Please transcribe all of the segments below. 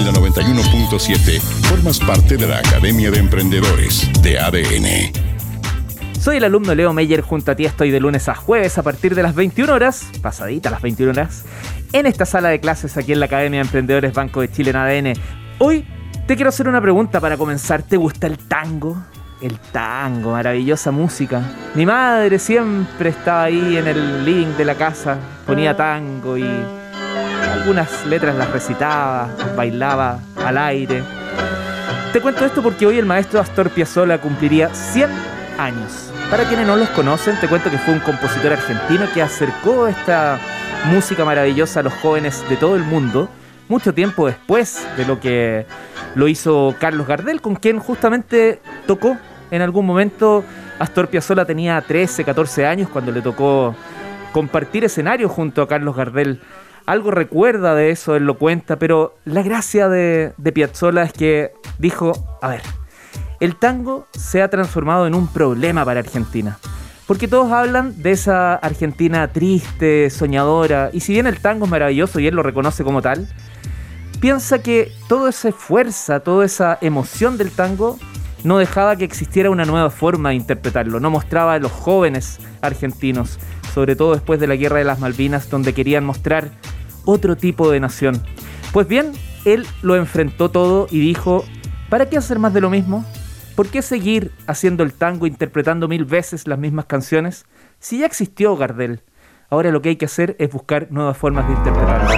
En la 91.7 formas parte de la Academia de Emprendedores de ADN. Soy el alumno Leo Meyer, junto a ti estoy de lunes a jueves a partir de las 21 horas, pasadita las 21 horas, en esta sala de clases aquí en la Academia de Emprendedores Banco de Chile en ADN. Hoy te quiero hacer una pregunta para comenzar. ¿Te gusta el tango? El tango, maravillosa música. Mi madre siempre estaba ahí en el link de la casa, ponía tango y algunas letras las recitaba, bailaba al aire. Te cuento esto porque hoy el maestro Astor Piazzolla cumpliría 100 años. Para quienes no los conocen, te cuento que fue un compositor argentino que acercó esta música maravillosa a los jóvenes de todo el mundo, mucho tiempo después de lo que lo hizo Carlos Gardel, con quien justamente tocó en algún momento. Astor Piazzolla tenía 13, 14 años cuando le tocó compartir escenario junto a Carlos Gardel algo recuerda de eso, él lo cuenta, pero la gracia de, de Piazzolla es que dijo, a ver, el tango se ha transformado en un problema para Argentina. Porque todos hablan de esa Argentina triste, soñadora, y si bien el tango es maravilloso y él lo reconoce como tal, piensa que toda esa fuerza, toda esa emoción del tango no dejaba que existiera una nueva forma de interpretarlo, no mostraba a los jóvenes argentinos, sobre todo después de la Guerra de las Malvinas, donde querían mostrar otro tipo de nación. Pues bien, él lo enfrentó todo y dijo, ¿para qué hacer más de lo mismo? ¿Por qué seguir haciendo el tango interpretando mil veces las mismas canciones? Si ya existió Gardel, ahora lo que hay que hacer es buscar nuevas formas de interpretarlo.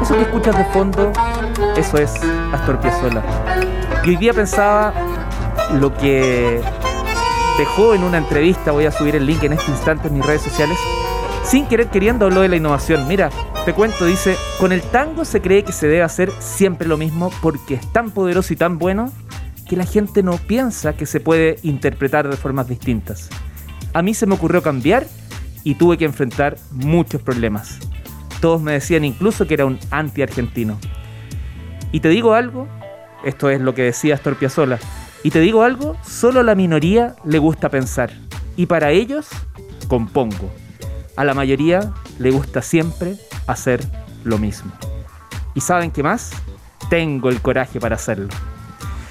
Eso que escuchas de fondo, eso es Astor Piazzolla. Y hoy día pensaba lo que dejó en una entrevista, voy a subir el link en este instante en mis redes sociales, sin querer queriendo habló de la innovación. Mira, te cuento, dice, con el tango se cree que se debe hacer siempre lo mismo porque es tan poderoso y tan bueno que la gente no piensa que se puede interpretar de formas distintas. A mí se me ocurrió cambiar y tuve que enfrentar muchos problemas. Todos me decían incluso que era un anti-argentino. Y te digo algo, esto es lo que decía Astor Piazzolla, y te digo algo, solo la minoría le gusta pensar. Y para ellos, compongo. A la mayoría le gusta siempre hacer lo mismo. ¿Y saben qué más? Tengo el coraje para hacerlo.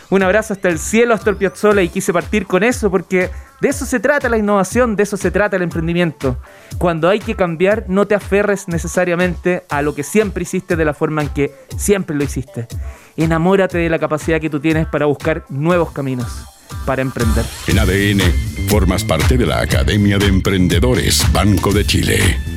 Un abrazo hasta el cielo, hasta el Piazzolla, y quise partir con eso porque de eso se trata la innovación, de eso se trata el emprendimiento. Cuando hay que cambiar, no te aferres necesariamente a lo que siempre hiciste de la forma en que siempre lo hiciste. Enamórate de la capacidad que tú tienes para buscar nuevos caminos, para emprender. En ADN, formas parte de la Academia de Emprendedores Banco de Chile.